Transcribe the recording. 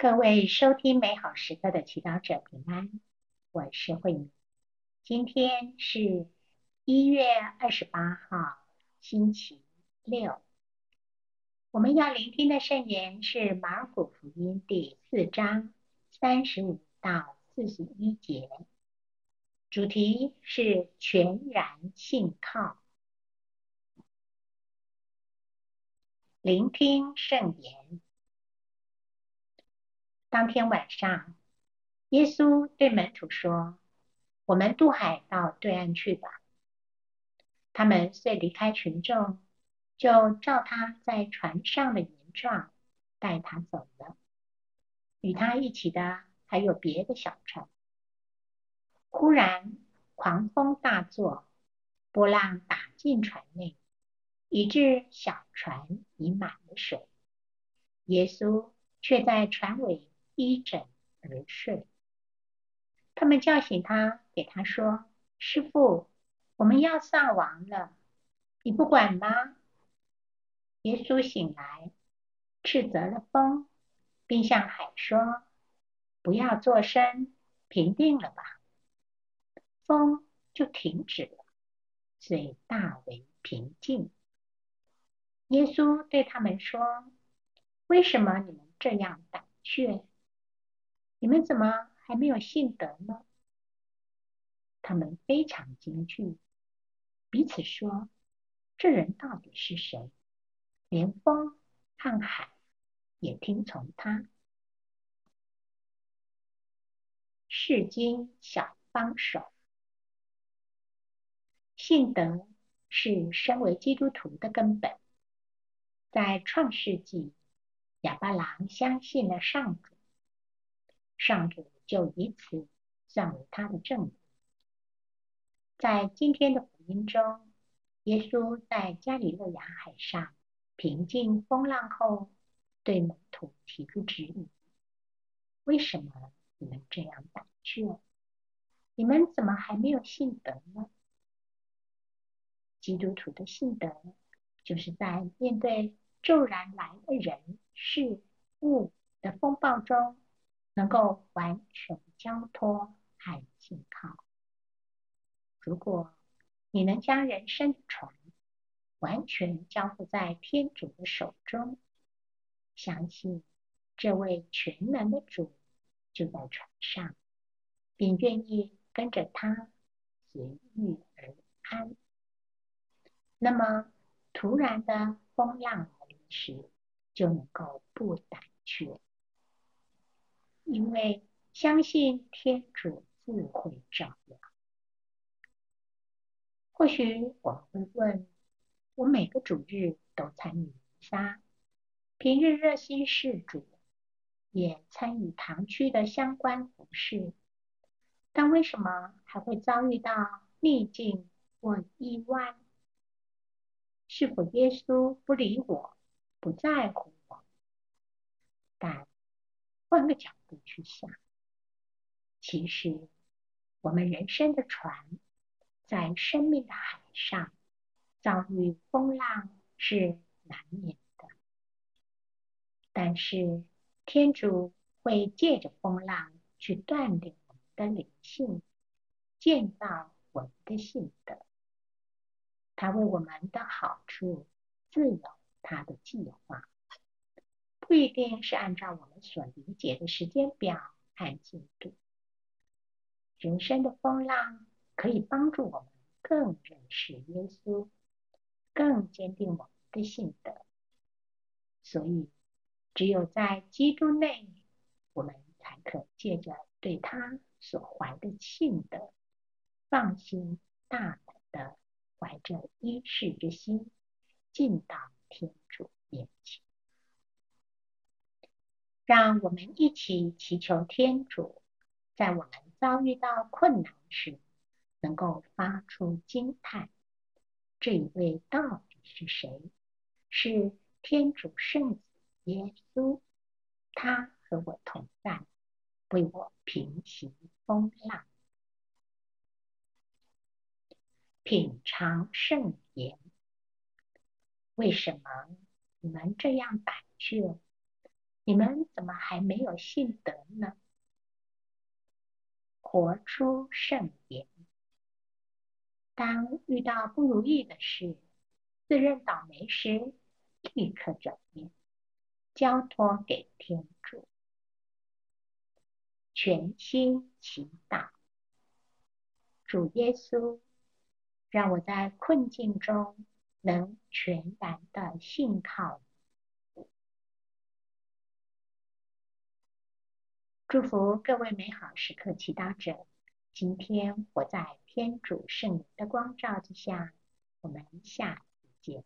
各位收听美好时刻的祈祷者平安，我是慧敏。今天是一月二十八号，星期六。我们要聆听的圣言是马尔谷福音第四章三十五到四十一节，主题是全然信靠。聆听圣言。当天晚上，耶稣对门徒说：“我们渡海到对岸去吧。”他们遂离开群众。就照他在船上的言状，带他走了。与他一起的还有别的小船。忽然狂风大作，波浪打进船内，以致小船已满了水。耶稣却在船尾依枕而睡。他们叫醒他，给他说：“师傅，我们要丧亡了，你不管吗？”耶稣醒来，斥责了风，并向海说：“不要作声，平定了吧。”风就停止了，水大为平静。耶稣对他们说：“为什么你们这样胆怯？你们怎么还没有信德呢？”他们非常惊惧，彼此说：“这人到底是谁？”连风和海也听从他。世经小帮手，信德是身为基督徒的根本。在创世纪，亚巴郎相信了上主，上主就以此算为他的证明。在今天的福音中，耶稣在加里勒亚海上。平静风浪后，对门徒提出质疑：“为什么你们这样胆怯？你们怎么还没有信德呢？”基督徒的信德，就是在面对骤然来的人事物的风暴中，能够完全交托和信靠。如果你能将人生的船，完全交付在天主的手中，相信这位全能的主就在船上，并愿意跟着他随遇而安。那么，突然的风浪来临时，就能够不胆怯，因为相信天主自会照亮。或许我会问。我每个主日都参与弥撒，平日热心事主，也参与堂区的相关服饰，但为什么还会遭遇到逆境或意外？是否耶稣不理我，不在乎我？但换个角度去想，其实我们人生的船，在生命的海上。遭遇风浪是难免的，但是天主会借着风浪去锻炼我们的灵性，建造我们的性德。他为我们的好处自有他的计划，不一定是按照我们所理解的时间表和进度。人生的风浪可以帮助我们更认识耶稣。更坚定我们的信德，所以只有在基督内，我们才可借着对他所怀的信德，放心大胆的怀着一世之心，进到天主面前。让我们一起祈求天主，在我们遭遇到困难时，能够发出惊叹。这一位到底是谁？是天主圣子耶稣，他和我同在，为我平息风浪。品尝圣言。为什么你们这样胆怯？你们怎么还没有信德呢？活出圣言。当遇到不如意的事，自认倒霉时，立刻转念，交托给天主，全心祈祷。主耶稣，让我在困境中能全然的信靠。祝福各位美好时刻祈祷者，今天我在天主圣灵的光照之下。我们下次见。